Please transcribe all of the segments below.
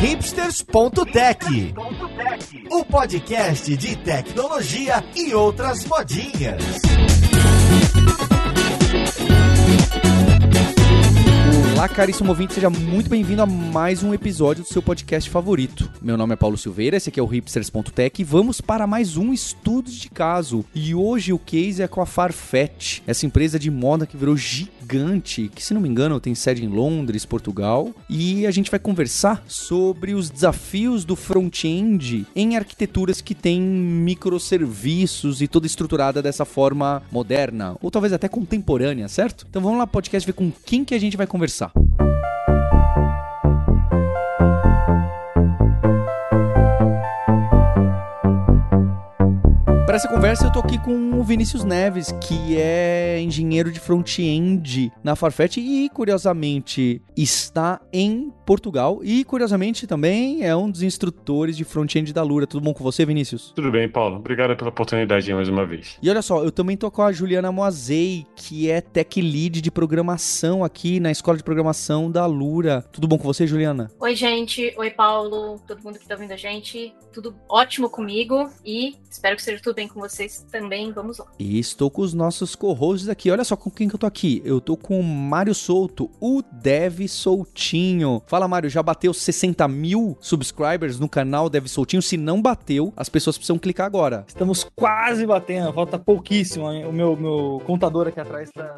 hipsters.tech, o podcast de tecnologia e outras modinhas. Olá, caríssimo ouvinte, seja muito bem-vindo a mais um episódio do seu podcast favorito. Meu nome é Paulo Silveira, esse aqui é o hipsters.tech e vamos para mais um estudos de caso. E hoje o case é com a Farfetch, essa empresa de moda que virou gigante, que se não me engano tem sede em Londres, Portugal, e a gente vai conversar sobre os desafios do front-end em arquiteturas que têm microserviços e toda estruturada dessa forma moderna, ou talvez até contemporânea, certo? Então vamos lá, podcast, ver com quem que a gente vai conversar. Para essa conversa eu tô aqui com o Vinícius Neves, que é engenheiro de front-end na Farfetch e curiosamente está em Portugal e curiosamente também é um dos instrutores de front-end da Lura. Tudo bom com você, Vinícius? Tudo bem, Paulo. Obrigado pela oportunidade mais uma vez. E olha só, eu também tô com a Juliana Moazei, que é tech lead de programação aqui na escola de programação da Lura. Tudo bom com você, Juliana? Oi, gente. Oi, Paulo. Todo mundo que tá ouvindo a gente. Tudo ótimo comigo e espero que seja tudo bem com vocês também. Vamos lá. E estou com os nossos co-hosts aqui. Olha só com quem que eu tô aqui. Eu tô com o Mário Souto, o Dev Soltinho. Fala, Mário, já bateu 60 mil subscribers no canal Dev Soltinho? Se não bateu, as pessoas precisam clicar agora. Estamos quase batendo, falta pouquíssimo. O meu, meu contador aqui atrás tá.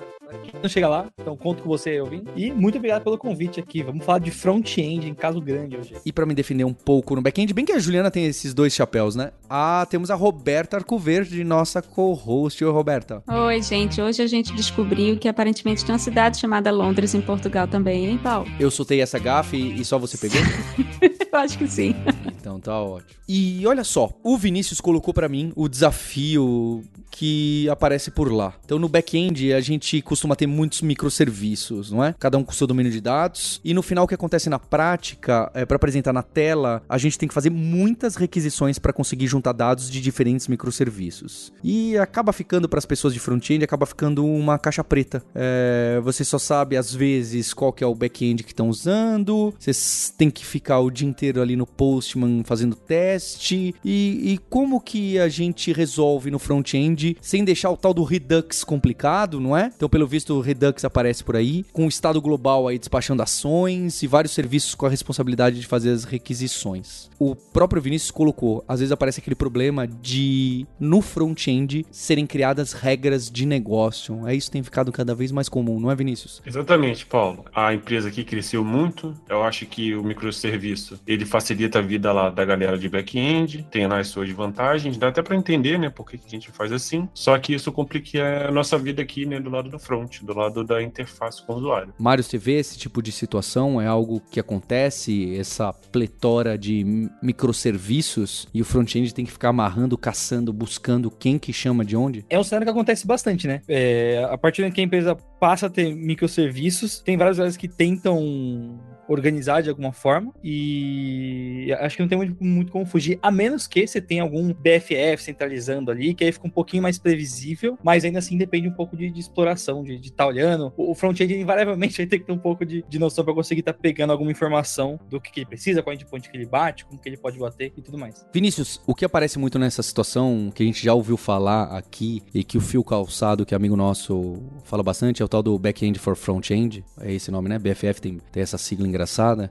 Não chega lá, então conto com você ouvindo. E muito obrigado pelo convite aqui. Vamos falar de front-end em caso grande hoje. E para me defender um pouco no back-end, bem que a Juliana tem esses dois chapéus, né? Ah, temos a Roberta Arcoverde, nossa co-host. Oi, Roberta. Oi, gente. Hoje a gente descobriu que aparentemente tem uma cidade chamada Londres em Portugal também, hein, Paulo? Eu soltei essa gafe e só você pegou? Eu acho que sim. Então tá ótimo. E olha só, o Vinícius colocou para mim o desafio que aparece por lá. Então no back-end a gente costuma ter muitos microserviços, não é? Cada um com seu domínio de dados. E no final o que acontece na prática, é para apresentar na tela, a gente tem que fazer muitas requisições para conseguir juntar dados de diferentes microserviços. E acaba ficando para as pessoas de front-end, acaba ficando uma caixa preta. É, você só sabe às vezes qual que é o back-end que estão usando. Vocês têm que ficar o dia inteiro ali no Postman fazendo teste. E, e como que a gente resolve no front-end sem deixar o tal do Redux complicado, não é? Então, pelo visto, o Redux aparece por aí, com o estado global aí despachando ações e vários serviços com a responsabilidade de fazer as requisições. O próprio Vinícius colocou, às vezes aparece aquele problema de no front-end serem criadas regras de negócio. É isso que tem ficado cada vez mais comum, não é, Vinícius? Exatamente, Paulo. A empresa aqui cresceu muito. Eu acho que o microserviço ele facilita a vida lá da galera de back-end, tem lá as suas vantagens, dá até para entender, né, por que a gente faz assim. Só que isso complica a nossa vida aqui, né, do lado do front, do lado da interface com o usuário. Mário, você vê esse tipo de situação? É algo que acontece, essa pletora de microserviços e o front-end tem que ficar amarrando, caçando, buscando quem que chama de onde? É um cenário que acontece bastante, né? É, a partir do que a empresa passa a ter microserviços, tem várias áreas que tentam organizar de alguma forma e acho que não tem muito, muito, como fugir, a menos que você tenha algum BFF centralizando ali, que aí fica um pouquinho mais previsível, mas ainda assim depende um pouco de, de exploração, de estar tá olhando. O, o front-end invariavelmente vai ter que ter um pouco de, de noção para conseguir estar tá pegando alguma informação do que, que, ele precisa, qual endpoint que ele bate, como que ele pode bater e tudo mais. Vinícius, o que aparece muito nessa situação, que a gente já ouviu falar aqui e que o Fio Calçado, que é amigo nosso, fala bastante, é o tal do Back-end for Front-end, é esse nome, né? BFF tem, tem essa sigla engraçada.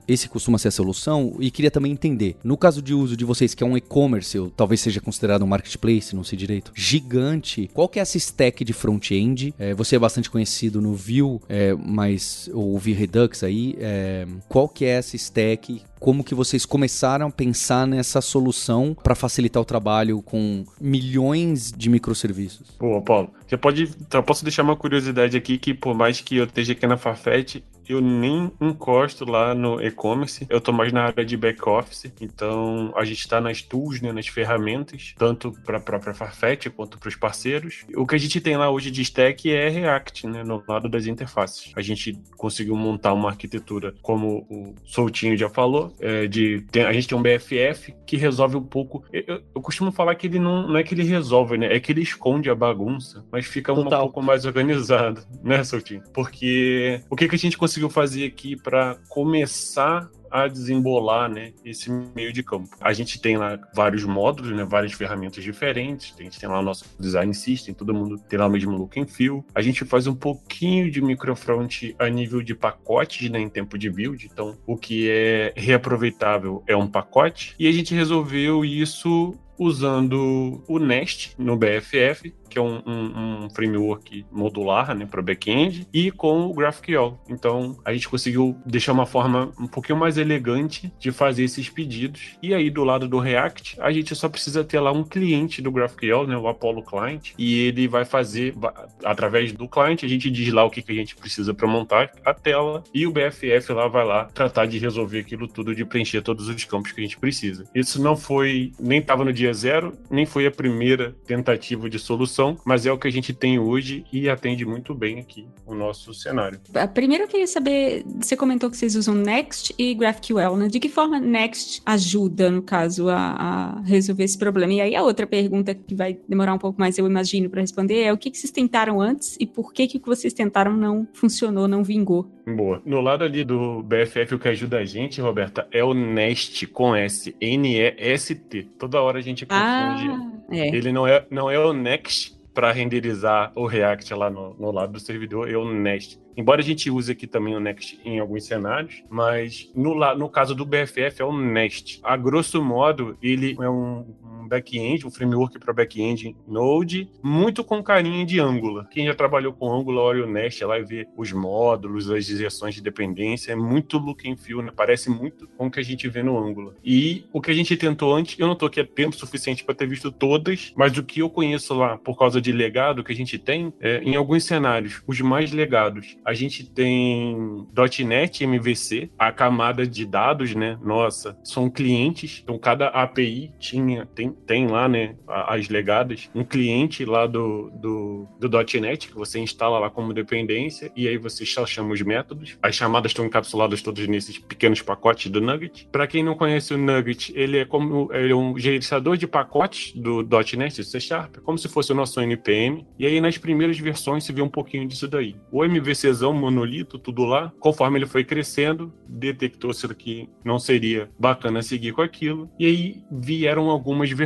Esse costuma ser a solução e queria também entender, no caso de uso de vocês, que é um e-commerce, ou talvez seja considerado um marketplace, não sei direito, gigante, qual que é essa stack de front-end? É, você é bastante conhecido no Vue, é, mas o Vue Redux aí, é, qual que é essa stack? Como que vocês começaram a pensar nessa solução para facilitar o trabalho com milhões de microserviços? Boa, Paulo. Você pode, eu posso deixar uma curiosidade aqui que por mais que eu esteja aqui na Farfetch, eu nem encosto lá no e-commerce, eu tô mais na área de back-office, então a gente está nas tools, né, nas ferramentas, tanto para a própria Farfetch quanto para os parceiros. O que a gente tem lá hoje de stack é React, né, no lado das interfaces. A gente conseguiu montar uma arquitetura, como o Soutinho já falou, é, de tem, a gente tem um BFF que resolve um pouco. Eu, eu, costumo falar que ele não, não é que ele resolve, né, é que ele esconde a bagunça, mas fica um, um pouco mais organizado, né, Soutinho? Porque o que, que a gente conseguiu conseguiu fazer aqui para começar a desembolar né, esse meio de campo. A gente tem lá vários módulos, né, várias ferramentas diferentes. A gente tem lá o nosso design system, todo mundo tem lá o mesmo look and feel. A gente faz um pouquinho de microfront a nível de pacotes né, em tempo de build. Então, o que é reaproveitável é um pacote. E a gente resolveu isso usando o Nest no BFF que é um, um, um framework modular né, para back-end, e com o GraphQL. Então, a gente conseguiu deixar uma forma um pouquinho mais elegante de fazer esses pedidos. E aí, do lado do React, a gente só precisa ter lá um cliente do GraphQL, né, o Apollo Client, e ele vai fazer, através do cliente, a gente diz lá o que, que a gente precisa para montar a tela, e o BFF lá vai lá tratar de resolver aquilo tudo, de preencher todos os campos que a gente precisa. Isso não foi, nem estava no dia zero, nem foi a primeira tentativa de solução mas é o que a gente tem hoje e atende muito bem aqui o nosso cenário. Primeiro eu queria saber, você comentou que vocês usam Next e GraphQL, né? De que forma Next ajuda, no caso, a, a resolver esse problema? E aí a outra pergunta que vai demorar um pouco mais, eu imagino, para responder é o que, que vocês tentaram antes e por que, que o que vocês tentaram não funcionou, não vingou? Boa. No lado ali do BFF, o que ajuda a gente, Roberta, é o Nest com S, N-E-S-T. Toda hora a gente confunde. Ah, é. Ele não é, não é o Next, para renderizar o React lá no, no lado do servidor e o Nest. Embora a gente use aqui também o Next em alguns cenários, mas no, no caso do BFF é o Nest. A grosso modo, ele é um, um back-end, um framework para back-end Node, muito com carinha de Angular. Quem já trabalhou com Angular, olha o Nest lá e vê os módulos, as injeções de dependência, é muito look and feel, né? parece muito com o que a gente vê no Angular. E o que a gente tentou antes, eu não estou aqui há tempo suficiente para ter visto todas, mas o que eu conheço lá, por causa de legado que a gente tem, é, em alguns cenários, os mais legados, a gente tem .NET MVC, a camada de dados, né? Nossa, são clientes. Então cada API tinha tem, tem lá, né? As legadas, um cliente lá do, do, do .NET que você instala lá como dependência e aí você só chama os métodos. As chamadas estão encapsuladas todas nesses pequenos pacotes do Nugget. Para quem não conhece o Nugget, ele é como ele é um gerenciador de pacotes do .NET, do C Sharp, como se fosse o nosso NPM. E aí nas primeiras versões se vê um pouquinho disso daí. O MVC um monolito, tudo lá. Conforme ele foi crescendo, detectou-se que não seria bacana seguir com aquilo. E aí vieram algumas versões.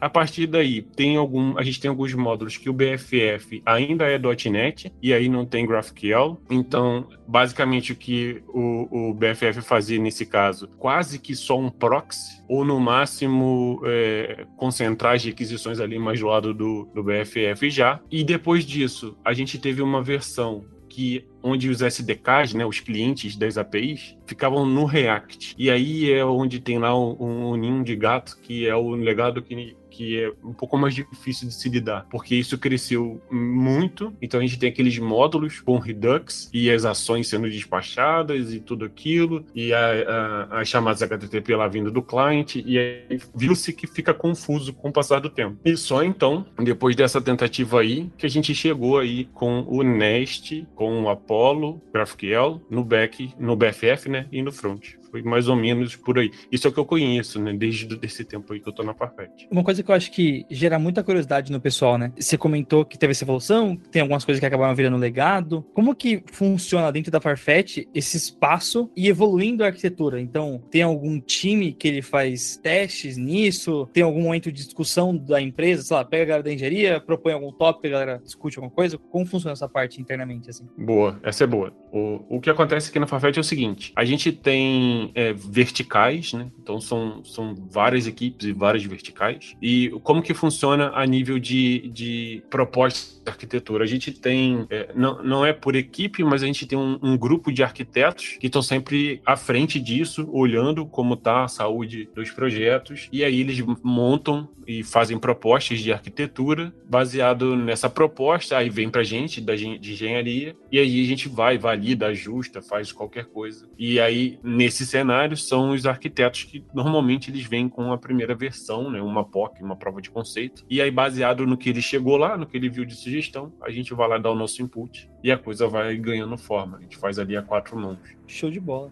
A partir daí, tem algum, a gente tem alguns módulos que o BFF ainda é .NET e aí não tem GraphQL. Então, basicamente o que o, o BFF fazia nesse caso, quase que só um proxy ou no máximo é, concentrar as requisições ali mais do lado do, do BFF já. E depois disso, a gente teve uma versão que onde os SDKs, né, os clientes das APIs, ficavam no React. E aí é onde tem lá um, um ninho de gato, que é o legado que que é um pouco mais difícil de se lidar, porque isso cresceu muito. Então a gente tem aqueles módulos com Redux e as ações sendo despachadas e tudo aquilo, e a, a, as chamadas HTTP lá vindo do cliente, e aí viu-se que fica confuso com o passar do tempo. E só então, depois dessa tentativa aí, que a gente chegou aí com o Nest, com o Apollo, GraphQL, no back, no BFF, né, e no front. Foi mais ou menos por aí. Isso é o que eu conheço, né? Desde esse tempo aí que eu tô na Farfetch. Uma coisa que eu acho que gera muita curiosidade no pessoal, né? Você comentou que teve essa evolução, tem algumas coisas que acabaram virando legado. Como que funciona dentro da Farfetch esse espaço e evoluindo a arquitetura? Então, tem algum time que ele faz testes nisso? Tem algum momento de discussão da empresa? Sei lá, pega a galera da engenharia, propõe algum tópico, a galera discute alguma coisa? Como funciona essa parte internamente, assim? Boa, essa é boa. O, o que acontece aqui na Farfetch é o seguinte, a gente tem é, verticais, né? Então são, são várias equipes e várias verticais. E como que funciona a nível de, de proposta de arquitetura? A gente tem, é, não, não é por equipe, mas a gente tem um, um grupo de arquitetos que estão sempre à frente disso, olhando como está a saúde dos projetos. E aí eles montam e fazem propostas de arquitetura baseado nessa proposta. Aí vem para a gente da, de engenharia e aí a gente vai, valida, ajusta, faz qualquer coisa. E aí nesse cenários são os arquitetos que normalmente eles vêm com a primeira versão, né, uma POC, uma prova de conceito. E aí, baseado no que ele chegou lá, no que ele viu de sugestão, a gente vai lá dar o nosso input e a coisa vai ganhando forma. A gente faz ali a quatro mãos. Show de bola.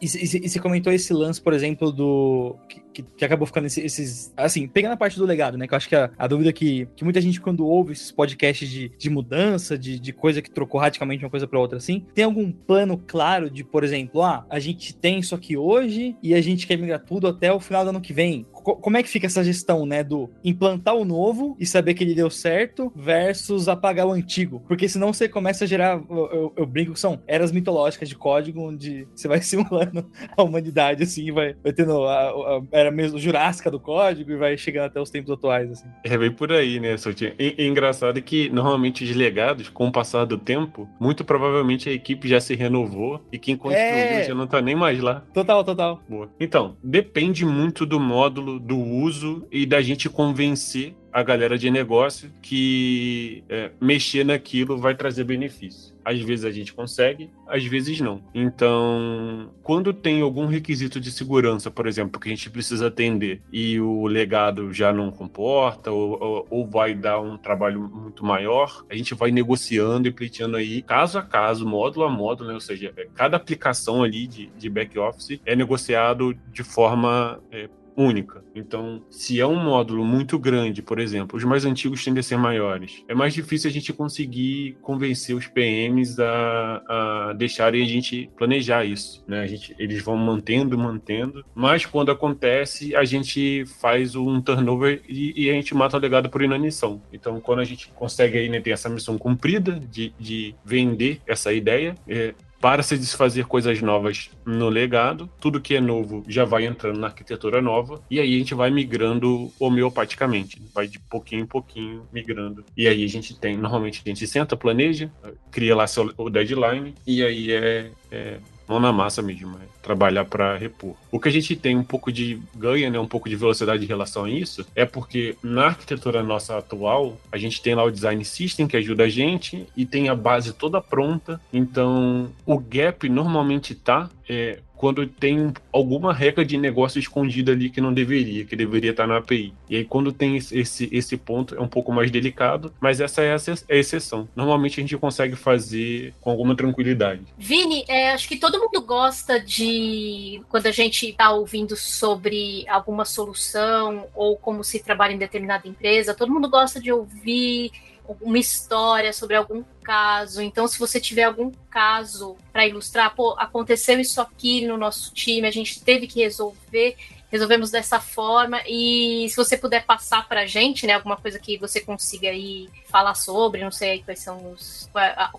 E você comentou esse lance, por exemplo, do. Que, que acabou ficando esse, esses. Assim, pegando a parte do legado, né? Que eu acho que a, a dúvida que, que muita gente, quando ouve esses podcasts de, de mudança, de, de coisa que trocou radicalmente uma coisa para outra, assim, tem algum plano claro de, por exemplo, ah, a gente tem isso aqui hoje e a gente quer migrar tudo até o final do ano que vem? como é que fica essa gestão, né? Do implantar o novo e saber que ele deu certo versus apagar o antigo. Porque senão você começa a gerar. Eu, eu, eu brinco que são eras mitológicas de código, onde você vai simulando a humanidade, assim, vai, vai tendo a, a, era mesmo jurássica do código e vai chegando até os tempos atuais, assim. É bem por aí, né, Sotinha? E, e engraçado que normalmente os legados, com o passar do tempo, muito provavelmente a equipe já se renovou e quem construiu é... já não tá nem mais lá. Total, total. Boa. Então, depende muito do módulo do uso e da gente convencer a galera de negócio que é, mexer naquilo vai trazer benefício. Às vezes a gente consegue, às vezes não. Então, quando tem algum requisito de segurança, por exemplo, que a gente precisa atender e o legado já não comporta ou, ou, ou vai dar um trabalho muito maior, a gente vai negociando e pleiteando aí caso a caso, módulo a módulo, né? ou seja, é, cada aplicação ali de, de back-office é negociado de forma é, única. Então, se é um módulo muito grande, por exemplo, os mais antigos tendem a ser maiores, é mais difícil a gente conseguir convencer os PMs a, a deixarem a gente planejar isso. Né? A gente, eles vão mantendo, mantendo, mas quando acontece, a gente faz um turnover e, e a gente mata o legado por inanição. Então, quando a gente consegue aí, né, ter essa missão cumprida de, de vender essa ideia, é, para se desfazer coisas novas no legado. Tudo que é novo já vai entrando na arquitetura nova. E aí a gente vai migrando homeopaticamente. Vai de pouquinho em pouquinho migrando. E aí a gente tem, normalmente a gente senta, planeja, cria lá seu, o deadline. E aí é, é mão na massa mesmo, é trabalhar para repor. O que a gente tem um pouco de ganha, né, um pouco de velocidade em relação a isso, é porque na arquitetura nossa atual, a gente tem lá o design system que ajuda a gente e tem a base toda pronta. Então, o gap normalmente tá é, quando tem alguma regra de negócio escondida ali que não deveria, que deveria estar na API. E aí, quando tem esse, esse ponto, é um pouco mais delicado, mas essa é a é exceção. Normalmente a gente consegue fazer com alguma tranquilidade. Vini, é, acho que todo mundo gosta de, quando a gente está ouvindo sobre alguma solução ou como se trabalha em determinada empresa, todo mundo gosta de ouvir uma história sobre algum caso. Então, se você tiver algum caso para ilustrar, pô, aconteceu isso aqui no nosso time, a gente teve que resolver resolvemos dessa forma. E se você puder passar para a gente, né, alguma coisa que você consiga aí falar sobre, não sei quais são os.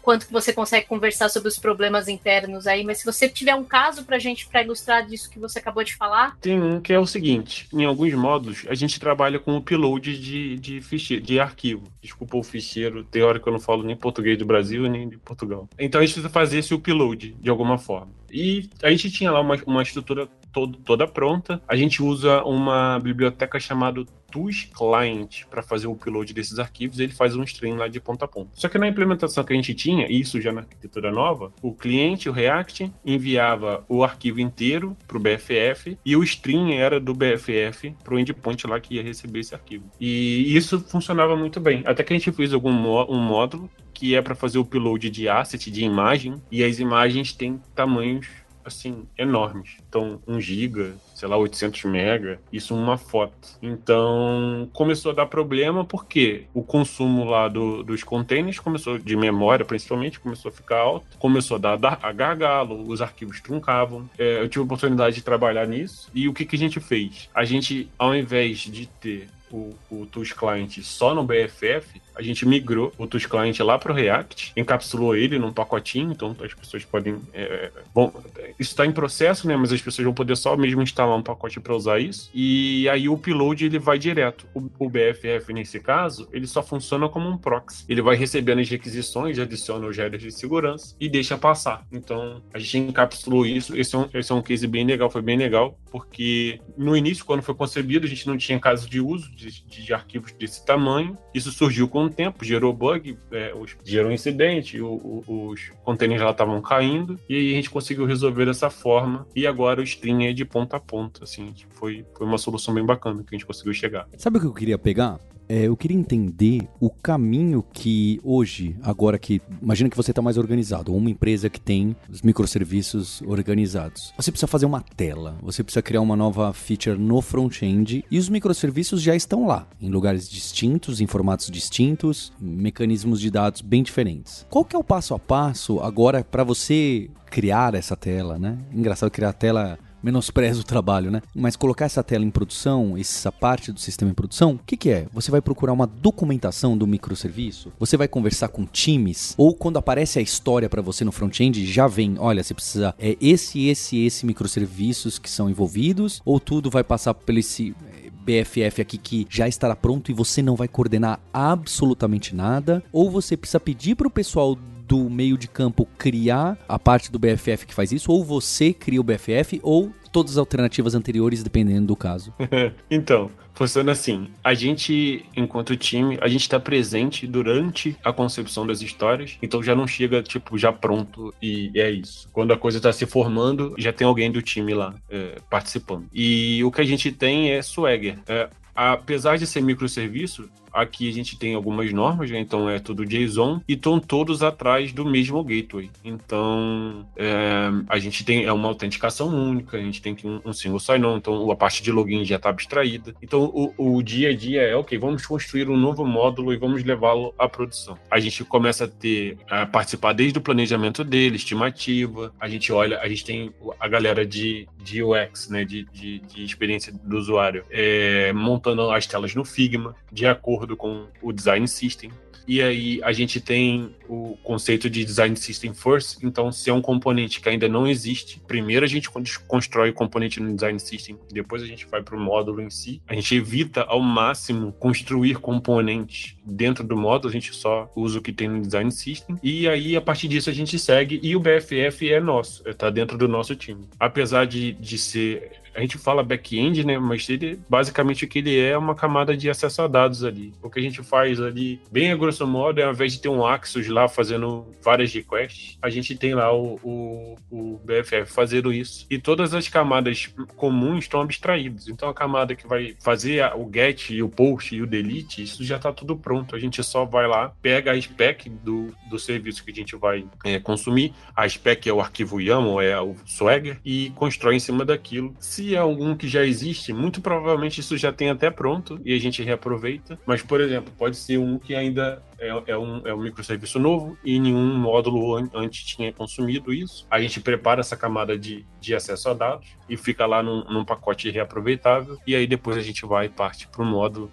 quanto que você consegue conversar sobre os problemas internos aí, mas se você tiver um caso para a gente para ilustrar disso que você acabou de falar. Tem um que é o seguinte: em alguns módulos, a gente trabalha com upload de, de ficheiro, de arquivo. Desculpa o ficheiro teórico, eu não falo nem português do Brasil nem de Portugal. Então a gente precisa fazer esse upload de alguma forma. E a gente tinha lá uma, uma estrutura todo, toda pronta. A gente usa uma biblioteca chamada TUS Client para fazer o upload desses arquivos. Ele faz um stream lá de ponta a ponta. Só que na implementação que a gente tinha, isso já na arquitetura nova, o cliente, o React, enviava o arquivo inteiro para o BFF e o stream era do BFF para o endpoint lá que ia receber esse arquivo. E isso funcionava muito bem. Até que a gente fez algum um módulo que é para fazer o upload de asset, de imagem, e as imagens têm tamanhos assim, enormes. Então, 1 giga, sei lá, 800 mega, isso uma foto. Então, começou a dar problema porque o consumo lá do, dos containers começou, de memória principalmente, começou a ficar alto, começou a dar a gargalo, os arquivos truncavam. É, eu tive a oportunidade de trabalhar nisso e o que, que a gente fez? A gente, ao invés de ter o, o TUS Client só no BFF, a gente migrou o TUS Client lá para o React, encapsulou ele num pacotinho, então as pessoas podem. É, bom, isso está em processo, né? Mas as pessoas vão poder só mesmo instalar um pacote para usar isso. E aí o upload ele vai direto. O, o, BFF, nesse caso, ele só funciona como um proxy. Ele vai recebendo as requisições, adiciona os headers de segurança e deixa passar. Então a gente encapsulou isso. Esse é um, esse é um case bem legal, foi bem legal, porque no início, quando foi concebido, a gente não tinha caso de uso de, de arquivos desse tamanho. Isso surgiu com o tempo, gerou bug, é, os, gerou incidente, o, o, os containers lá estavam caindo, e aí a gente conseguiu resolver dessa forma. E agora o stream é de ponta a ponta, assim, foi, foi uma solução bem bacana que a gente conseguiu chegar. Sabe o que eu queria pegar? É, eu queria entender o caminho que hoje, agora que. Imagina que você está mais organizado, ou uma empresa que tem os microserviços organizados. Você precisa fazer uma tela, você precisa criar uma nova feature no front-end e os microserviços já estão lá, em lugares distintos, em formatos distintos, mecanismos de dados bem diferentes. Qual que é o passo a passo agora para você criar essa tela, né? Engraçado criar a tela menospreza o trabalho, né? Mas colocar essa tela em produção, essa parte do sistema em produção, o que, que é? Você vai procurar uma documentação do microserviço? Você vai conversar com times? Ou quando aparece a história para você no front-end, já vem, olha, você precisa é esse, esse, esse microserviços que são envolvidos? Ou tudo vai passar pelo esse BFF aqui que já estará pronto e você não vai coordenar absolutamente nada? Ou você precisa pedir para o pessoal do meio de campo criar a parte do BFF que faz isso, ou você cria o BFF, ou todas as alternativas anteriores, dependendo do caso. então, funciona assim. A gente, enquanto time, a gente está presente durante a concepção das histórias, então já não chega, tipo, já pronto e é isso. Quando a coisa está se formando, já tem alguém do time lá é, participando. E o que a gente tem é Swagger. É, apesar de ser microserviço, Aqui a gente tem algumas normas, né? então é tudo JSON e estão todos atrás do mesmo gateway. Então é, a gente tem é uma autenticação única, a gente tem um, um single sign-on, então a parte de login já está abstraída. Então o, o, dia a dia é ok, vamos construir um novo módulo e vamos levá-lo à produção. A gente começa a ter a participar desde o planejamento dele, estimativa. A gente olha, a gente tem a galera de, de UX, né, de, de, de experiência do usuário, é, montando as telas no Figma de acordo acordo com o design system. E aí a gente tem o conceito de design system first. Então, se é um componente que ainda não existe, primeiro a gente constrói o componente no design system, depois a gente vai para o módulo em si. A gente evita ao máximo construir componentes dentro do módulo, a gente só usa o que tem no design system. E aí a partir disso a gente segue e o BFF é nosso, está dentro do nosso time. Apesar de, de ser a gente fala back-end, né? Mas ele, basicamente o que ele é é uma camada de acesso a dados ali. O que a gente faz ali, bem a grosso modo, é ao invés de ter um Axos lá fazendo várias requests, a gente tem lá o, o, o BFF fazendo isso. E todas as camadas comuns estão abstraídas. Então a camada que vai fazer o get e o post e o delete, isso já está tudo pronto. A gente só vai lá, pega a spec do, do serviço que a gente vai é, consumir. A spec é o arquivo YAML, é o Swagger, e constrói em cima daquilo. Se se é algum que já existe, muito provavelmente isso já tem até pronto e a gente reaproveita. Mas, por exemplo, pode ser um que ainda é, é um, é um microserviço novo e nenhum módulo an antes tinha consumido isso. A gente prepara essa camada de, de acesso a dados e fica lá num, num pacote reaproveitável. E aí depois a gente vai e parte para o módulo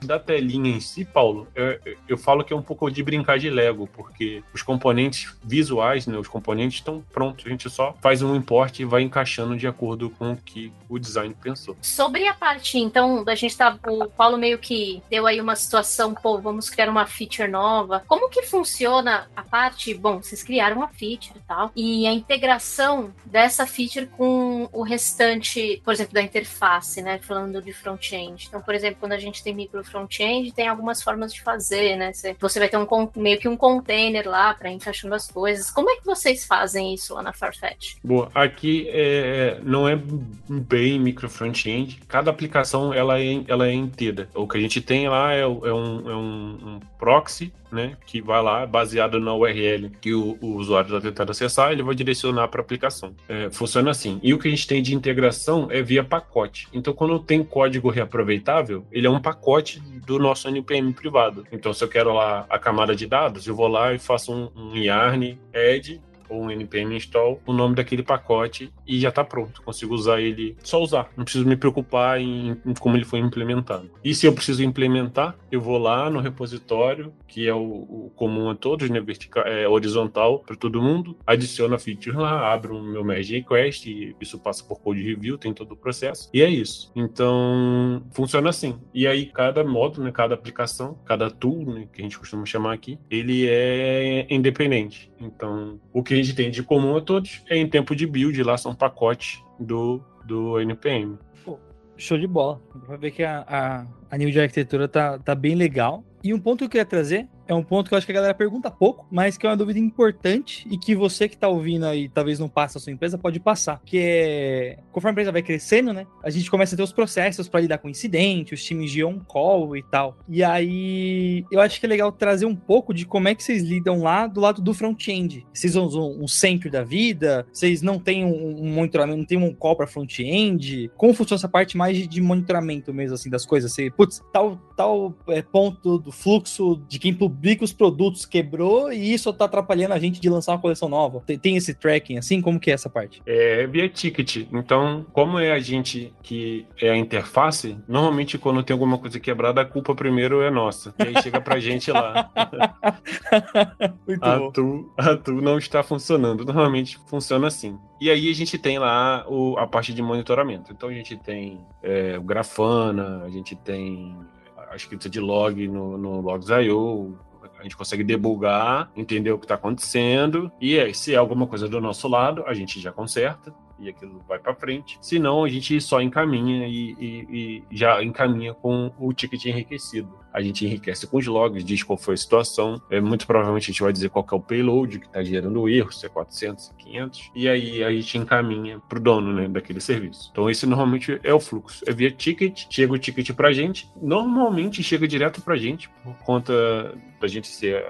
da telinha em si, Paulo, eu, eu, falo que é um pouco de brincar de Lego, porque os componentes visuais, né, os componentes estão prontos, a gente só faz um import e vai encaixando de acordo com o que o design pensou. Sobre a parte, então, da gente tá, o Paulo meio que deu aí uma situação, pô, vamos criar uma feature nova. Como que funciona a parte, bom, vocês criaram uma feature e tal, e a integração dessa feature com o restante, por exemplo, da interface, né, falando de front-end. Então, por exemplo, quando a gente tem micro front-end, tem algumas formas de fazer, né? Você vai ter um meio que um container lá para encaixando as coisas. Como é que vocês fazem isso lá na Farfetch? Boa, aqui é, não é bem micro front-end. Cada aplicação ela é, ela é inteira. O que a gente tem lá é, é, um, é um, um proxy né, que vai lá, baseado na URL que o, o usuário está tentando acessar, ele vai direcionar para a aplicação. É, funciona assim. E o que a gente tem de integração é via pacote. Então, quando tem código reaproveitável, ele é um pacote do nosso NPM privado. Então, se eu quero lá a camada de dados, eu vou lá e faço um, um yarn add ou um npm install o nome daquele pacote e já está pronto. Consigo usar ele, só usar. Não preciso me preocupar em, em, como ele foi implementado. E se eu preciso implementar, eu vou lá no repositório, que é o, o comum a todos, né? Vertical, é, horizontal para todo mundo, adiciono a feature lá, abro o meu merge request e isso passa por code review, tem todo o processo. E é isso. Então, funciona assim. E aí, cada módulo, né, cada aplicação, cada tool, né, que a gente costuma chamar aqui, ele é independente. Então, o que a gente tem de comum a todos é em tempo de build, lá são pacotes do, do NPM. Show de bola. Pra ver que a, a, a nível de arquitetura tá, tá bem legal. E um ponto que eu queria trazer é um ponto que eu acho que a galera pergunta pouco, mas que é uma dúvida importante e que você que tá ouvindo aí, talvez não passe a sua empresa, pode passar. Que é, conforme a empresa vai crescendo, né? A gente começa a ter os processos para lidar com incidente, os times de on-call e tal. E aí, eu acho que é legal trazer um pouco de como é que vocês lidam lá do lado do front-end. Vocês usam um, centro da vida? Vocês não têm um, um monitoramento, não tem um call para front-end? Como funciona essa parte mais de, de monitoramento mesmo, assim, das coisas? Você, putz, tal, tal é, ponto do fluxo de quem publica os produtos quebrou e isso tá atrapalhando a gente de lançar uma coleção nova. Tem, tem esse tracking, assim? Como que é essa parte? É via ticket. Então, como é a gente que é a interface, normalmente quando tem alguma coisa quebrada, a culpa primeiro é nossa. E aí chega pra gente lá. Muito a bom. tu, a tu não está funcionando. Normalmente funciona assim. E aí a gente tem lá o- a parte de monitoramento. Então a gente tem é, o Grafana, a gente tem a escrita de log no, no Logs.io, a gente consegue debugar, entender o que está acontecendo, e aí, se é alguma coisa do nosso lado, a gente já conserta. E aquilo vai para frente. Se não, a gente só encaminha e, e- e já encaminha com o ticket enriquecido. A gente enriquece com os logs, diz qual foi a situação. É, muito provavelmente a gente vai dizer qual é o payload que está gerando o erro, se é 400, se é 500. E aí a gente encaminha para o dono né, daquele serviço. Então esse normalmente é o fluxo. É via ticket, chega o ticket para a gente. Normalmente chega direto para a gente, por conta da gente ser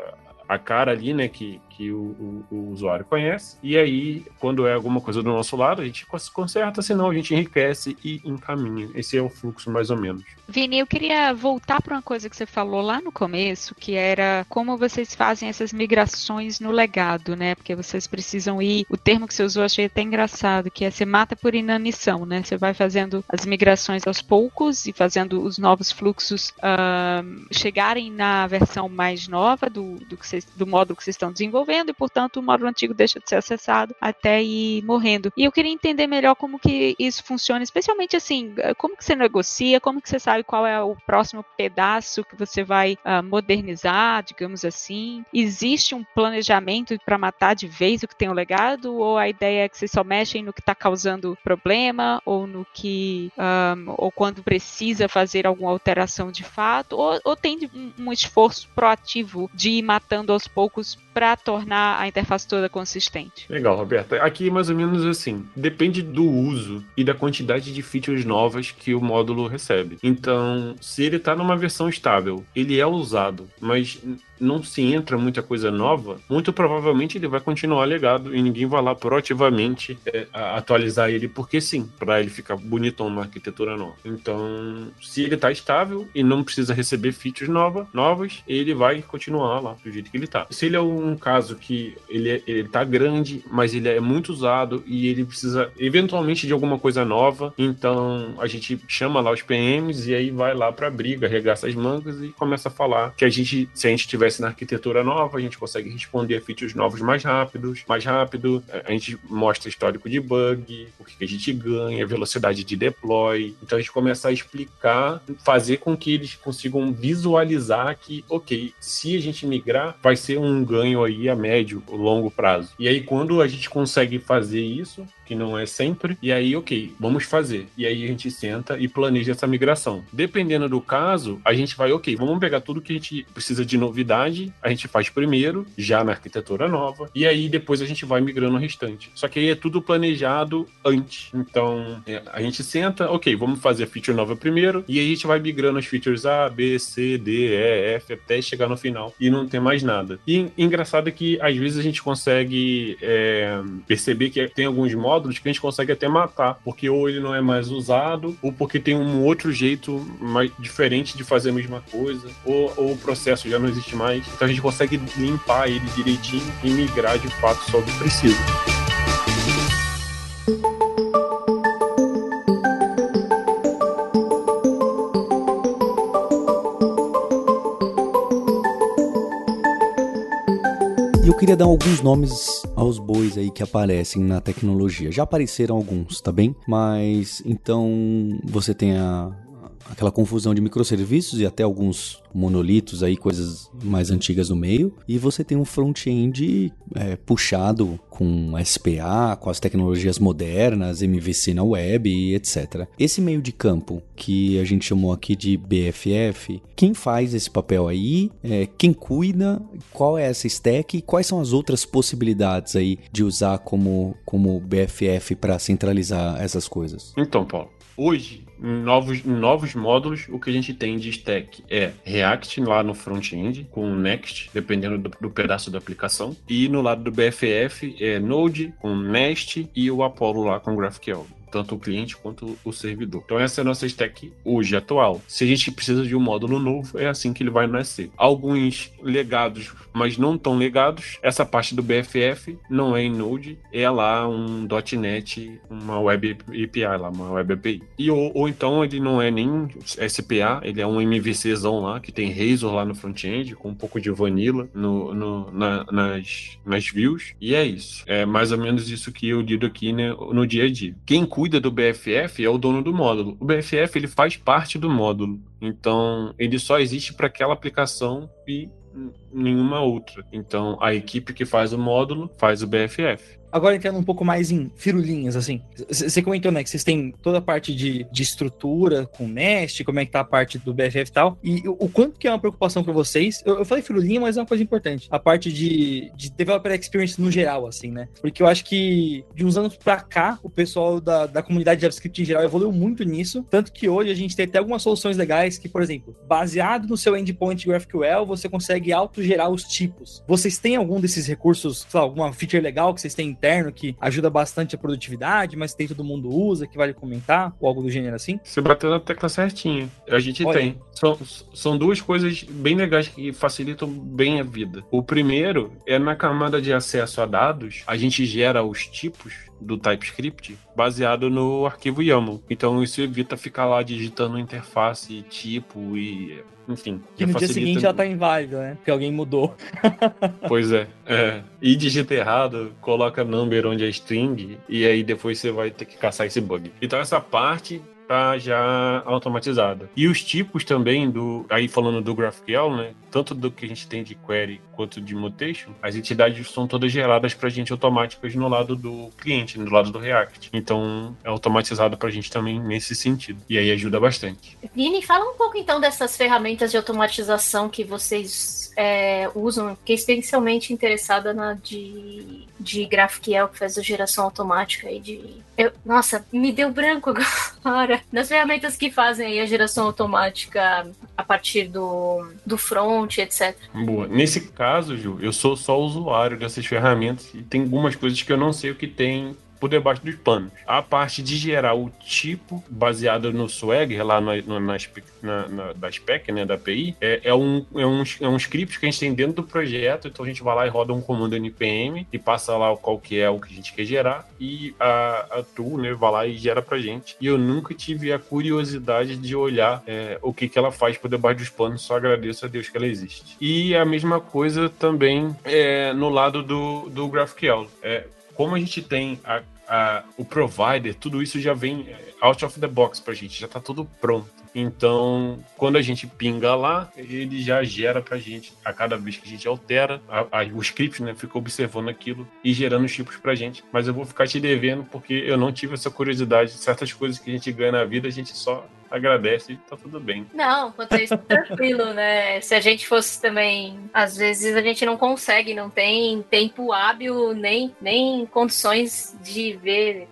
a cara ali, né, que, que o, o- o usuário conhece. E aí, quando é alguma coisa do nosso lado, a gente cons- conserta, senão a gente enriquece e encaminha. Esse é o fluxo, mais ou menos. Vini, eu queria voltar para uma coisa que você falou lá no começo, que era como vocês fazem essas migrações no legado, né? Porque vocês precisam ir. O termo que você usou achei até engraçado, que é você mata por inanição, né? Você vai fazendo as migrações aos poucos e fazendo os novos fluxos ahn, chegarem na versão mais nova do, do, que vocês- do módulo que vocês estão desenvolvendo, e portanto o módulo antigo deixa de ser acessado até ir morrendo. E eu queria entender melhor como que isso funciona, especialmente assim, como que você negocia, como que você sabe qual é o próximo pedaço que você vai ah, modernizar, digamos assim. Existe um planejamento para matar de vez o que tem o legado, ou a ideia é que vocês só mexem no que está causando problema, ou no que, ah, ou quando precisa fazer alguma alteração de fato, ou, ou tem um, um esforço proativo de ir matando aos poucos para tornar a interface toda consistente? Legal, Roberta. Aqui, mais ou menos assim, depende do uso e da quantidade de features novas que o módulo recebe. Então, se ele está numa versão estável, ele é usado, mas não se entra muita coisa nova, muito provavelmente ele vai continuar legado e ninguém vai lá proativamente é, atualizar ele, porque sim, para ele ficar bonitão na arquitetura nova. Então, se ele está estável e não precisa receber features nova, novas, ele vai continuar lá do jeito que ele está. Se ele é um caso que ele, é, ele tá grande, mas ele é muito usado e ele precisa eventualmente de alguma coisa nova, então a gente chama lá os PMs e aí vai lá pra briga, arregaça as mangas e começa a falar que a gente, se a gente tivesse na arquitetura nova, a gente consegue responder a features novos mais rápidos, mais rápido, a gente mostra histórico de bug, o que que a gente ganha, velocidade de deploy. Então a gente começa a explicar, fazer com que eles consigam visualizar que, ok, se a gente migrar, vai ser um ganho aí a médio, longo prazo. E aí quando a gente consegue fazer isso, que não é sempre, e aí, ok, vamos fazer. E aí a gente senta e planeja essa migração. Dependendo do caso, a gente vai, ok, vamos pegar tudo que a gente precisa de novidade, a gente faz primeiro, já na arquitetura nova, e aí depois a gente vai migrando o restante. Só que aí é tudo planejado antes. Então, é, a gente senta, ok, vamos fazer a feature nova primeiro, e aí a gente vai migrando as features A, B, C, D, E, F, até chegar no final e não tem mais nada. E engraçado é que às vezes a gente consegue é, perceber que tem alguns módulos que a gente consegue até matar, porque ou ele não é mais usado, ou porque tem um outro jeito mais diferente de fazer a mesma coisa, ou, ou o processo já não existe mais. Então a gente consegue limpar ele direitinho e migrar de fato só o que precisa. Queria dar alguns nomes aos bois aí que aparecem na tecnologia. Já apareceram alguns, tá bem? Mas então você tem a, aquela confusão de microserviços e até alguns monolitos aí, coisas mais antigas no meio. E você tem um front-end é, puxado com SPA, com as tecnologias modernas, MVC na web e etc. Esse meio de campo que a gente chamou aqui de BFF, quem faz esse papel aí? É, quem cuida? Qual é essa stack? E quais são as outras possibilidades aí de usar como, como BFF para centralizar essas coisas? Então, Paulo, hoje novos, novos módulos, o que a gente tem de stack é React lá no front-end, com Next, dependendo do, do, pedaço da aplicação. E no lado do BFF é Node com Nest e o Apollo lá com GraphQL tanto o cliente quanto o servidor. Então essa é a nossa stack hoje, atual. Se a gente precisa de um módulo novo, é assim que ele vai nascer. Alguns legados, mas não tão legados, essa parte do BFF não é em Node, é lá um .NET, uma Web API lá, uma Web API. E ou, ou então ele não é nem SPA, ele é um MVCzão lá, que tem Razor lá no front-end, com um pouco de Vanilla no, no na, nas, nas views, e é isso. É mais ou menos isso que eu lido aqui né, no dia a dia. Quem cuida do BFF é o dono do módulo. O BFF ele faz parte do módulo. Então, ele só existe para aquela aplicação e nenhuma outra. Então, a equipe que faz o módulo faz o BFF. Agora entrando um pouco mais em firulinhas, assim. Você comentou, né, que vocês têm toda a parte de, de estrutura com Nest, como é que tá a parte do BFF e tal. E o, o quanto que é uma preocupação para vocês. Eu, eu, falei firulinha, mas é uma coisa importante. A parte de, de developer experience no geral, assim, né? Porque eu acho que de uns anos pra cá, o pessoal da, da comunidade de JavaScript em geral evoluiu muito nisso. Tanto que hoje a gente tem até algumas soluções legais que, por exemplo, baseado no seu endpoint GraphQL, você consegue autogerar os tipos. Vocês têm algum desses recursos, sei lá, alguma feature legal que vocês têm interno que ajuda bastante a produtividade, mas tem todo mundo usa, que vale comentar, ou algo do gênero assim? Você bateu na tecla certinha. A gente Olha. tem. São, são duas coisas bem legais que facilitam bem a vida. O primeiro é na camada de acesso a dados, a gente gera os tipos do TypeScript baseado no arquivo YAML. Então isso evita ficar lá digitando interface, tipo e enfim. Que no facilita... dia seguinte já tá inválido, né? Porque alguém mudou. pois é, é. E digita errado, coloca number onde é string, e aí depois você vai ter que caçar esse bug. Então essa parte tá já automatizada. E os tipos também do, aí falando do GraphQL, né, tanto do que a gente tem de query quanto de mutation, as entidades são todas geradas para a gente automáticas no lado do cliente, no lado do React. Então é automatizado para a gente também nesse sentido. E aí ajuda bastante. Vini, fala um pouco então dessas ferramentas de automatização que vocês é, usam. Fiquei especialmente interessada na de, de GraphQL, que faz a geração automática aí de. Eu, nossa, me deu branco agora nas ferramentas que fazem a geração automática a partir do, do front, etc. Boa. Nesse caso, Ju, eu sou só usuário dessas ferramentas e tem algumas coisas que eu não sei o que tem por debaixo dos panos. A parte de gerar o tipo baseado no Swagger, lá no, no, na, na, na, da spec, né, da API, é, é, um, é, um, é um script que a gente tem dentro do projeto, então a gente vai lá e roda um comando npm e passa lá qual que é o que a gente quer gerar e a, a tool, né, vai lá e gera pra gente. E eu nunca tive a curiosidade de olhar é, o que, que ela faz por debaixo dos panos, só agradeço a Deus que ela existe. E a mesma coisa também é, no lado do, do GraphQL. É, como a gente tem a, a, o provider, tudo isso já vem é, out of the box pra gente, já tá tudo pronto. Então, quando a gente pinga lá, ele já gera pra gente, a cada vez que a gente altera, a, a, o script né, fica observando aquilo e gerando os tipos pra gente. Mas eu vou ficar te devendo porque eu não tive essa curiosidade. Certas coisas que a gente ganha na vida, a gente só agradece e tá tudo bem. Não, quanto a isso, tranquilo, né? Se a gente fosse também, às vezes a gente não consegue, não tem tempo hábil, nem, nem condições de ver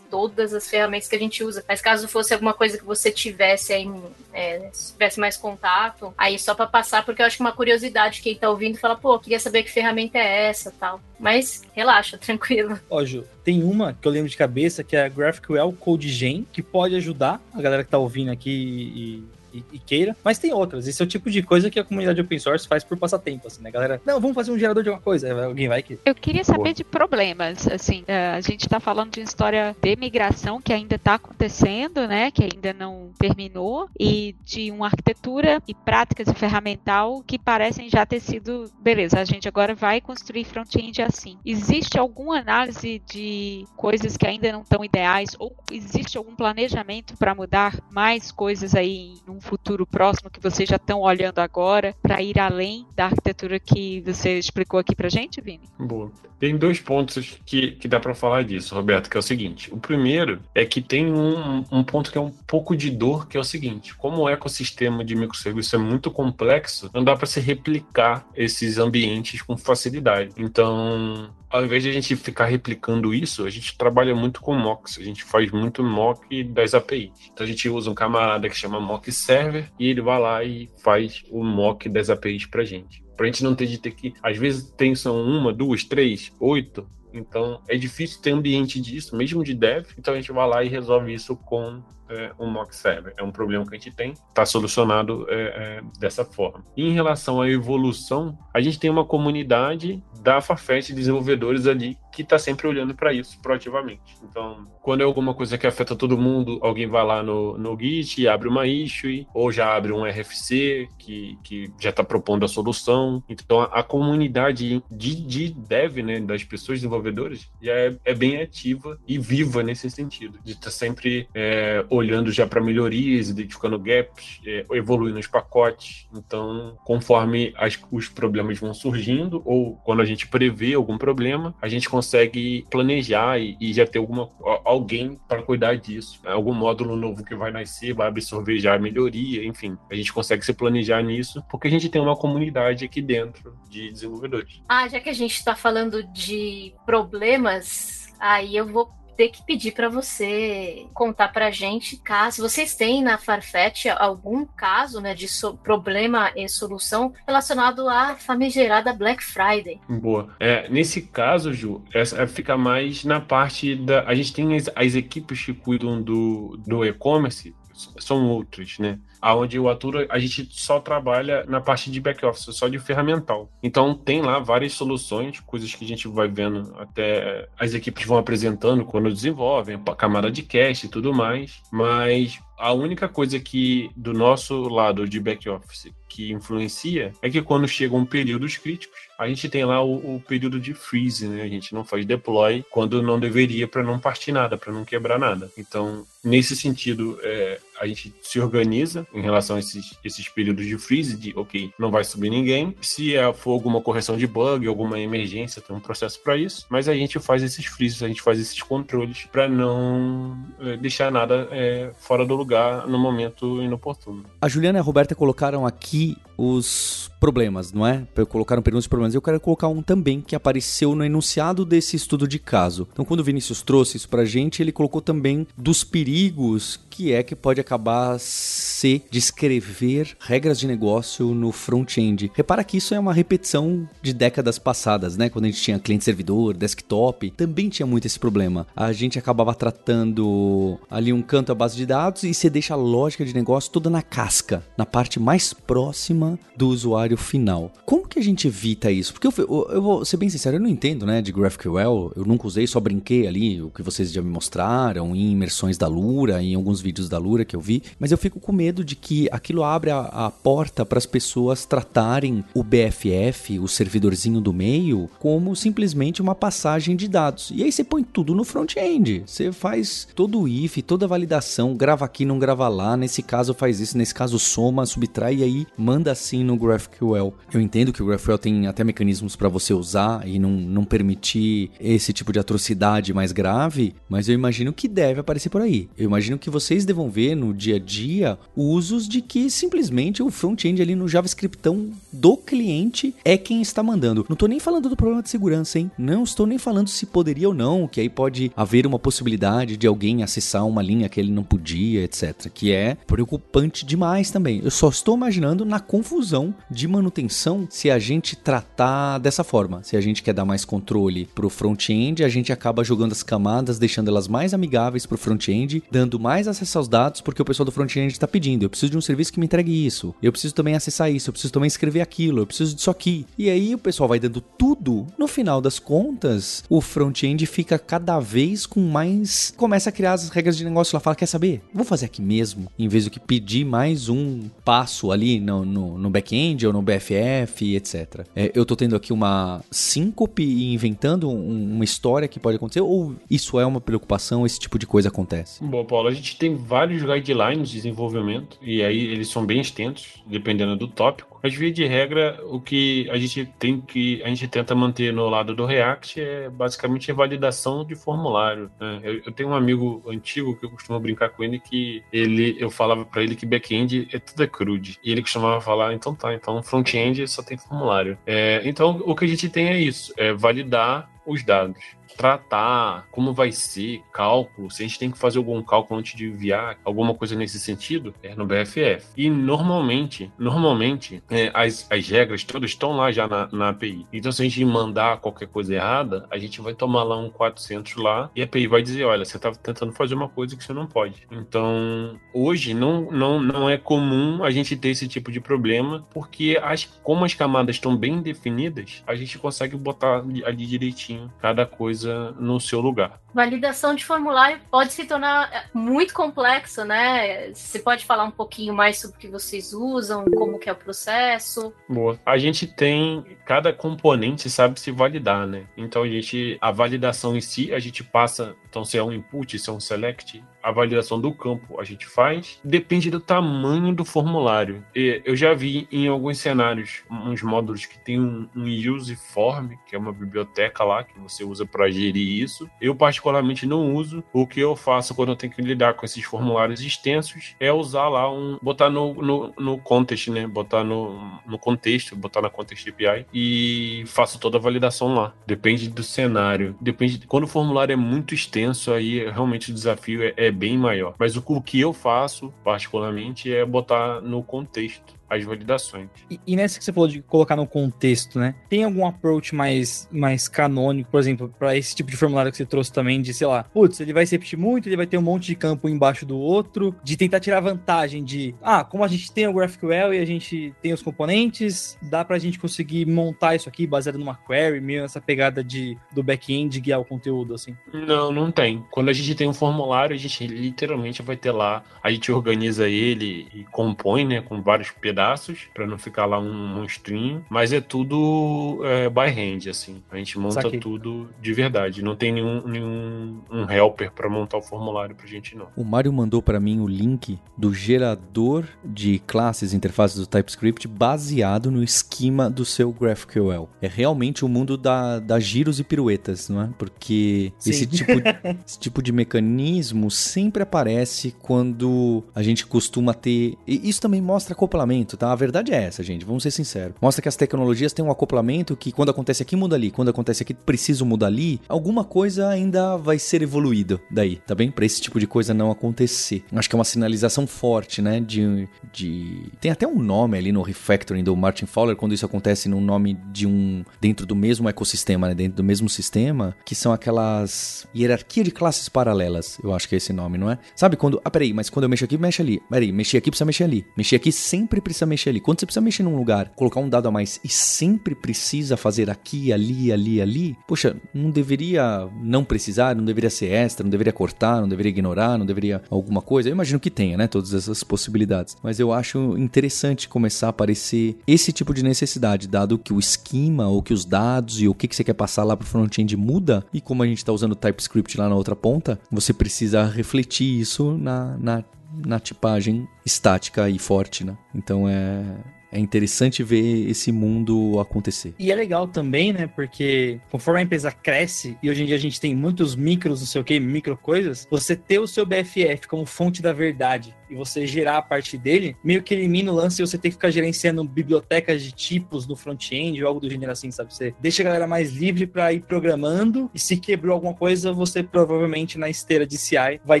todas as ferramentas que a gente usa. Mas caso fosse alguma coisa que você tivesse aí, é, tivesse mais contato, aí só para passar, porque eu acho que uma curiosidade quem tá ouvindo fala, pô, queria saber que ferramenta é essa tal. Mas relaxa, tranquilo. Ó, Ju, tem uma que eu lembro de cabeça que é a GraphQL CodeGen, que pode ajudar a galera que tá ouvindo aqui e e, e, queira, mas tem outras. Esse é o tipo de coisa que a comunidade open source faz por passatempo, assim, né, galera? Não, vamos fazer um gerador de uma coisa, alguém vai que... Eu queria saber de problemas, assim, é, a gente tá falando de uma história de migração que ainda tá acontecendo, né, que ainda não terminou, e de uma arquitetura e práticas e ferramental que parecem já ter sido, beleza, a gente agora vai construir front-end assim. Existe alguma análise de coisas que ainda não estão ideais ou existe algum planejamento para mudar mais coisas aí em um futuro próximo que vocês já estão olhando agora para ir além da arquitetura que você explicou aqui para gente, Vini? Boa. Tem dois pontos que, que dá para falar disso, Roberto, que é o seguinte. O primeiro é que tem um, um ponto que é um pouco de dor, que é o seguinte: como o ecossistema de microserviços é muito complexo, não dá para se replicar esses ambientes com facilidade. Então, ao invés de a gente ficar replicando isso, a gente trabalha muito com mocks, a gente faz muito mock das APIs. Então a gente usa um camarada que chama mock server e ele vai lá e faz o mock das APIs pra gente. Pra gente não ter de ter que, às vezes tem são uma, duas, três, oito, então é difícil ter ambiente disso, mesmo de dev. Então a gente vai lá e resolve isso com é, um mock server. É um problema que a gente tem, está solucionado é, é, dessa forma. Em relação à evolução, a gente tem uma comunidade da Farfetch desenvolvedores ali que está sempre olhando para isso proativamente. Então, quando é alguma coisa que afeta todo mundo, alguém vai lá no, no Git, abre uma issue, ou já abre um RFC que, que já está propondo a solução. Então, a, a comunidade de, de dev, né, das pessoas desenvolvedoras, já é, é bem ativa e viva nesse sentido, de estar tá sempre é, olhando já para melhorias, identificando gaps, é, evoluindo os pacotes. Então, conforme as, os problemas vão surgindo, ou quando a gente prevê algum problema, a gente consegue planejar e, e já ter alguma, alguém para cuidar disso. Algum módulo novo que vai nascer, vai absorver já a melhoria, enfim. A gente consegue se planejar nisso, porque a gente tem uma comunidade aqui dentro de desenvolvedores. Ah, já que a gente está falando de problemas, aí eu vou ter que pedir para você contar para gente caso vocês têm na Farfetch algum caso né, de so problema e solução relacionado à famigerada Black Friday. Boa. É, nesse caso, Ju, essa fica mais na parte da. A gente tem as, as equipes que cuidam do, do e-commerce são outros, né? Aonde o Atura a gente só trabalha na parte de back office, só de ferramental. Então tem lá várias soluções, coisas que a gente vai vendo até as equipes vão apresentando quando desenvolvem, a camada de cache e tudo mais, mas a única coisa que do nosso lado de back office que influencia é que quando chegam períodos críticos, a gente tem lá o, o período de freeze, né? A gente não faz deploy quando não deveria para não partir nada, para não quebrar nada. Então, nesse sentido, é, a gente se organiza em relação a esses, esses períodos de freeze, de ok, não vai subir ninguém. Se é, for alguma correção de bug, alguma emergência, tem um processo para isso. Mas a gente faz esses freezes, a gente faz esses controles para não é, deixar nada é, fora do lugar no momento inoportuno. A Juliana e a Roberta colocaram aqui os problemas, não é? Colocaram perguntas de problemas. Eu quero colocar um também que apareceu no enunciado desse estudo de caso. Então, quando o Vinícius trouxe isso pra gente, ele colocou também dos perigos que é que pode acabar se descrever regras de negócio no front-end. Repara que isso é uma repetição de décadas passadas, né? Quando a gente tinha cliente-servidor, desktop, também tinha muito esse problema. A gente acabava tratando ali um canto à base de dados e você deixa a lógica de negócio toda na casca, na parte mais próxima do usuário final. Como que a gente evita isso? Porque eu, eu, eu vou ser bem sincero, eu não entendo, né, de GraphQL. Eu nunca usei, só brinquei ali, o que vocês já me mostraram, em imersões da Lura, em alguns vídeos da Lura que eu vi, mas eu fico com medo de que aquilo abre a, a porta para as pessoas tratarem o BFF, o servidorzinho do meio, como simplesmente uma passagem de dados. E aí você põe tudo no front-end. Você faz todo o if, toda a validação, grava aqui, não grava lá. Nesse caso faz isso, nesse caso soma, subtrai e aí manda assim no GraphQL. Eu entendo que o GraphQL tem até mecanismos para você usar e não, não permitir esse tipo de atrocidade mais grave, mas eu imagino que deve aparecer por aí. Eu imagino que vocês devam ver no dia a dia usos de que simplesmente o front-end ali no JavaScriptão do cliente é quem está mandando. Não estou nem falando do problema de segurança, hein? Não estou nem falando se poderia ou não, que aí pode haver uma possibilidade de alguém acessar uma linha que ele não podia, etc. Que é preocupante demais também. Eu só estou imaginando na confusão de manutenção se a gente tratar dessa forma. Se a gente quer dar mais controle pro front-end, a gente acaba jogando as camadas, deixando elas mais amigáveis pro front-end, dando mais acesso aos dados, porque o pessoal do front-end está pedindo. Eu preciso de um serviço que me entregue isso. Eu preciso também acessar isso. Eu preciso também escrever aquilo. Eu preciso disso aqui. E aí o pessoal vai dando tudo. No final das contas, o front-end fica cada vez com mais. Começa a criar as regras de negócio lá. Fala, quer saber? Vou fazer aqui mesmo. Em vez do que pedir mais um passo ali no, no, no back-end ou no BFF, etc. É, eu tô tendo aqui uma síncope e inventando um, uma história que pode acontecer? Ou isso é uma preocupação? Esse tipo de coisa acontece? Bom, Paulo, a gente tem vários guidelines de desenvolvimento e aí eles são bem extensos, dependendo do tópico. Mas via de regra, o que a gente tem que a gente tenta manter no lado do React é basicamente a validação de formulário. Né? Eu, eu, tenho um amigo antigo que eu costumo brincar com ele que ele eu falava para ele que back-end é tudo é crude e ele costumava falar então tá, então front-end só tem formulário. É, então o que a gente tem é isso, é validar os dados tratar, como vai ser, cálculo, se a gente tem que fazer algum cálculo antes de enviar, alguma coisa nesse sentido, é no BFF. E normalmente, normalmente, é, as, as regras todas estão lá já na, na API. Então, se a gente mandar qualquer coisa errada, a gente vai tomar lá um 400 lá e a API vai dizer, olha, você está tentando fazer uma coisa que você não pode. Então, hoje não, não, não é comum a gente ter esse tipo de problema, porque as, como as camadas estão bem definidas, a gente consegue botar ali direitinho cada coisa no seu lugar. Validação de formulário pode se tornar é, muito complexo, né? Você pode falar um pouquinho mais sobre o que vocês usam, como que é o processo? Boa. A gente tem cada componente sabe se validar, né? Então a gente a validação em si a gente passa, então se é um input, se é um select, a validação do campo a gente faz, depende do tamanho do formulário. E eu já vi em alguns cenários uns módulos que tem um, um use form, que é uma biblioteca lá que você usa para gerir isso. Eu particularmente não uso. O que eu faço quando eu tenho que lidar com esses formulários extensos é usar lá um, botar no, no, no context, né? Botar no, no contexto, botar na context API e faço toda a validação lá. Depende do cenário, depende. Quando o formulário é muito extenso, aí realmente o desafio é, é bem maior. Mas o, o que eu faço, particularmente, é botar no contexto as validações. E, e, nessa que você falou de colocar no contexto, né? Tem algum approach mais, mais canônico, por exemplo, para esse tipo de formulário que você trouxe também, de sei lá, putz, ele vai se repetir muito, ele vai ter um monte de campo embaixo do outro, de tentar tirar vantagem de, ah, como a gente tem o GraphQL e a gente tem os componentes, dá pra gente conseguir montar isso aqui baseado numa query, meio essa pegada de do back-end guiar o conteúdo, assim? Não, não tem. Quando a gente tem um formulário, a gente literalmente vai ter lá, a gente organiza ele e compõe, né, com vários pedaços pedaços, para não ficar lá um monstrinho, mas é tudo é, by hand, assim. A gente monta Saquei. tudo de verdade. Não tem nenhum, nenhum um helper para montar o formulário pra gente, não. O Mário mandou para mim o link do gerador de classes interfaces do TypeScript baseado no esquema do seu GraphQL. É realmente o mundo da, da giros e piruetas, não é? Porque esse tipo, esse tipo de mecanismo sempre aparece quando a gente costuma ter. E isso também mostra acoplamento acoplamento, tá? A verdade é essa, gente, vamos ser sinceros. Mostra que as tecnologias têm um acoplamento que quando acontece aqui muda ali, quando acontece aqui preciso mudar ali, alguma coisa ainda vai ser evoluído daí, tá bem? Para esse tipo de coisa não acontecer. Acho que é uma sinalização forte, né? De, de tem até um nome ali no refactoring do Martin Fowler quando isso acontece num nome de um dentro do mesmo ecossistema, né? Dentro do mesmo sistema, que são aquelas hierarquia de classes paralelas. Eu acho que é esse nome, não é? Sabe quando, ah, peraí, mas quando eu mexo aqui, mexe ali. Peraí, mexi aqui precisa mexer ali. Mexer aqui sempre precisa mexer ali. Quando você precisa mexer num lugar, colocar um dado a mais e sempre precisa fazer aqui, ali, ali, ali, poxa, não deveria não precisar, não deveria ser extra, não deveria cortar, não deveria ignorar, não deveria alguma coisa. Eu imagino que tenha, né? Todas essas possibilidades. Mas eu acho interessante começar a aparecer esse tipo de necessidade, dado que o esquema ou que os dados e o que, que você quer passar lá para o front-end muda, e como a gente está usando TypeScript lá na outra ponta, você precisa refletir isso na, na na tipagem estática e forte, né? Então é, é interessante ver esse mundo acontecer. E é legal também, né? Porque conforme a empresa cresce, e hoje em dia a gente tem muitos micros, não sei o que, micro coisas, você ter o seu BFF como fonte da verdade e você gerar a partir dele, meio que elimina o lance de você ter que ficar gerenciando bibliotecas de tipos no front-end ou algo do gênero assim, sabe? Você deixa a galera mais livre para ir programando e se quebrou alguma coisa, você provavelmente na esteira de CI vai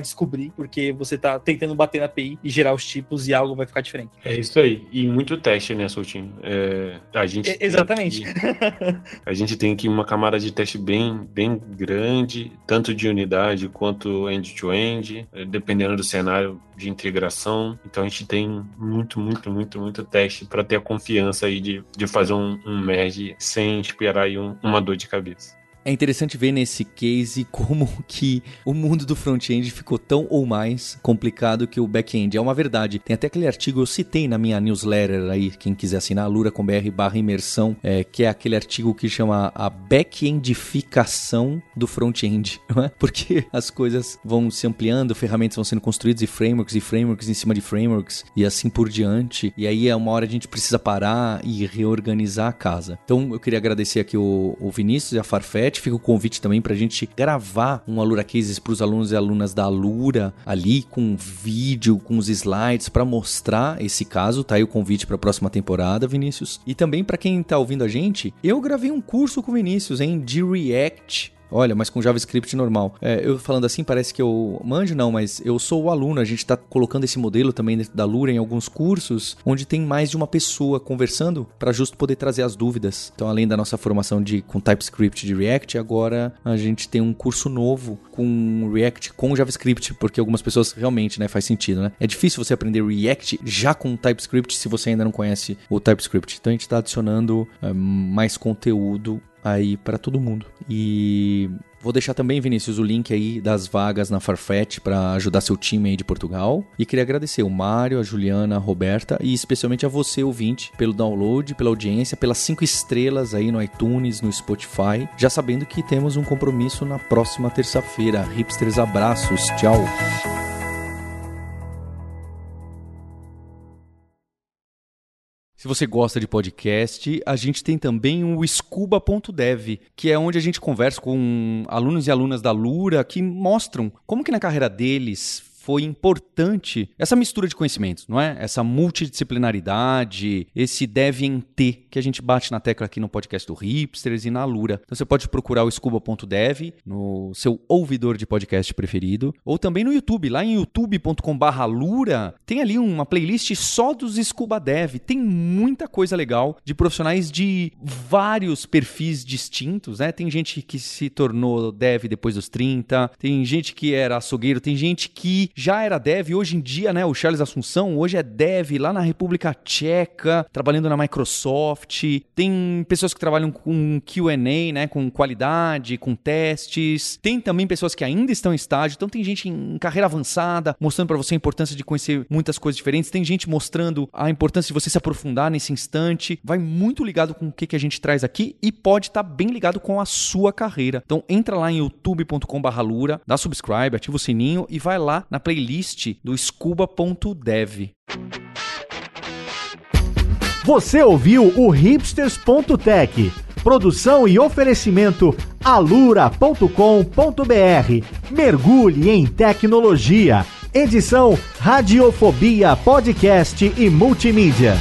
descobrir, porque você tá tentando bater na API e gerar os tipos e algo vai ficar diferente. É isso aí. E muito teste, né, Soutinho? É, a gente É, exatamente. a gente tem aqui uma camada de teste bem, bem grande, tanto de unidade quanto end-to-end, eh, dependendo do cenário de integração. Então a gente tem muito, muito, muito, muito teste para ter a confiança aí de, de fazer um, um merge sem esperar aí um- uma dor de cabeça. É interessante ver nesse case como que o mundo do front-end ficou tão ou mais complicado que o back-end. É uma verdade. Tem até aquele artigo, eu citei na minha newsletter aí, quem quiser assinar, lura.com.br barra imersão, é, que é aquele artigo que chama a back-endificação do front-end, é? Porque as coisas vão se ampliando, ferramentas vão sendo construídas e frameworks e frameworks em cima de frameworks e assim por diante. E aí é uma hora a gente precisa parar e reorganizar a casa. Então eu queria agradecer aqui o, o Vinícius e a Farfetch. Fica o convite também pra gente gravar um Alura Cases pros alunos e alunas da Alura ali com vídeo, com os slides pra mostrar esse caso. Tá aí o convite pra próxima temporada, Vinícius. E também pra quem tá ouvindo a gente, eu gravei um curso com o Vinícius, hein, de React Olha, mas com JavaScript normal. É, eu falando assim, parece que eu manjo, não, mas eu sou o aluno. A gente está colocando esse modelo também dentro da Lura em alguns cursos, onde tem mais de uma pessoa conversando para justo poder trazer as dúvidas. Então, além da nossa formação de com TypeScript de React, agora a gente tem um curso novo com React com JavaScript, porque algumas pessoas realmente, né, faz sentido, né? É difícil você aprender React já com TypeScript se você ainda não conhece o TypeScript. Então, a gente está adicionando é, mais conteúdo aí para todo mundo. E vou deixar também, Vinícius, o link aí das vagas na Farfetch para ajudar seu time aí de Portugal. E queria agradecer o Mário, a Juliana, a Roberta e especialmente a você, ouvinte, pelo download, pela audiência, pelas cinco estrelas aí no iTunes, no Spotify. Já sabendo que temos um compromisso na próxima terça-feira. Hipsters, abraços, tchau. Se você gosta de podcast, a gente tem também o scuba.dev, que é onde a gente conversa com alunos e alunas da Lura que mostram como que na carreira deles foi importante essa mistura de conhecimentos, não é? Essa multidisciplinaridade, esse deve em T que a gente bate na tecla aqui no podcast do Hipsters e na Lura. Então você pode procurar o scuba.dev no seu ouvidor de podcast preferido ou também no YouTube, lá em youtube.com/lura, tem ali uma playlist só dos Scuba Dev. Tem muita coisa legal de profissionais de vários perfis distintos, né? Tem gente que se tornou dev depois dos 30, tem gente que era açougueiro, tem gente que já era dev, hoje em dia, né, o Charles Assunção, hoje é dev lá na República Tcheca, trabalhando na Microsoft. Tem pessoas que trabalham com Q&A, né, com qualidade, com testes. Tem também pessoas que ainda estão em estágio, então tem gente em carreira avançada, mostrando para você a importância de conhecer muitas coisas diferentes. Tem gente mostrando a importância de você se aprofundar nesse instante. Vai muito ligado com o que, que a gente traz aqui e pode estar tá bem ligado com a sua carreira. Então entra lá em youtube.com/lura, dá subscribe, ativa o sininho e vai lá na playlist do scuba.dev. Você ouviu o hipsters.tech, produção e oferecimento alura.com.br. Mergulhe em tecnologia. Edição Radiofobia Podcast e Multimídia.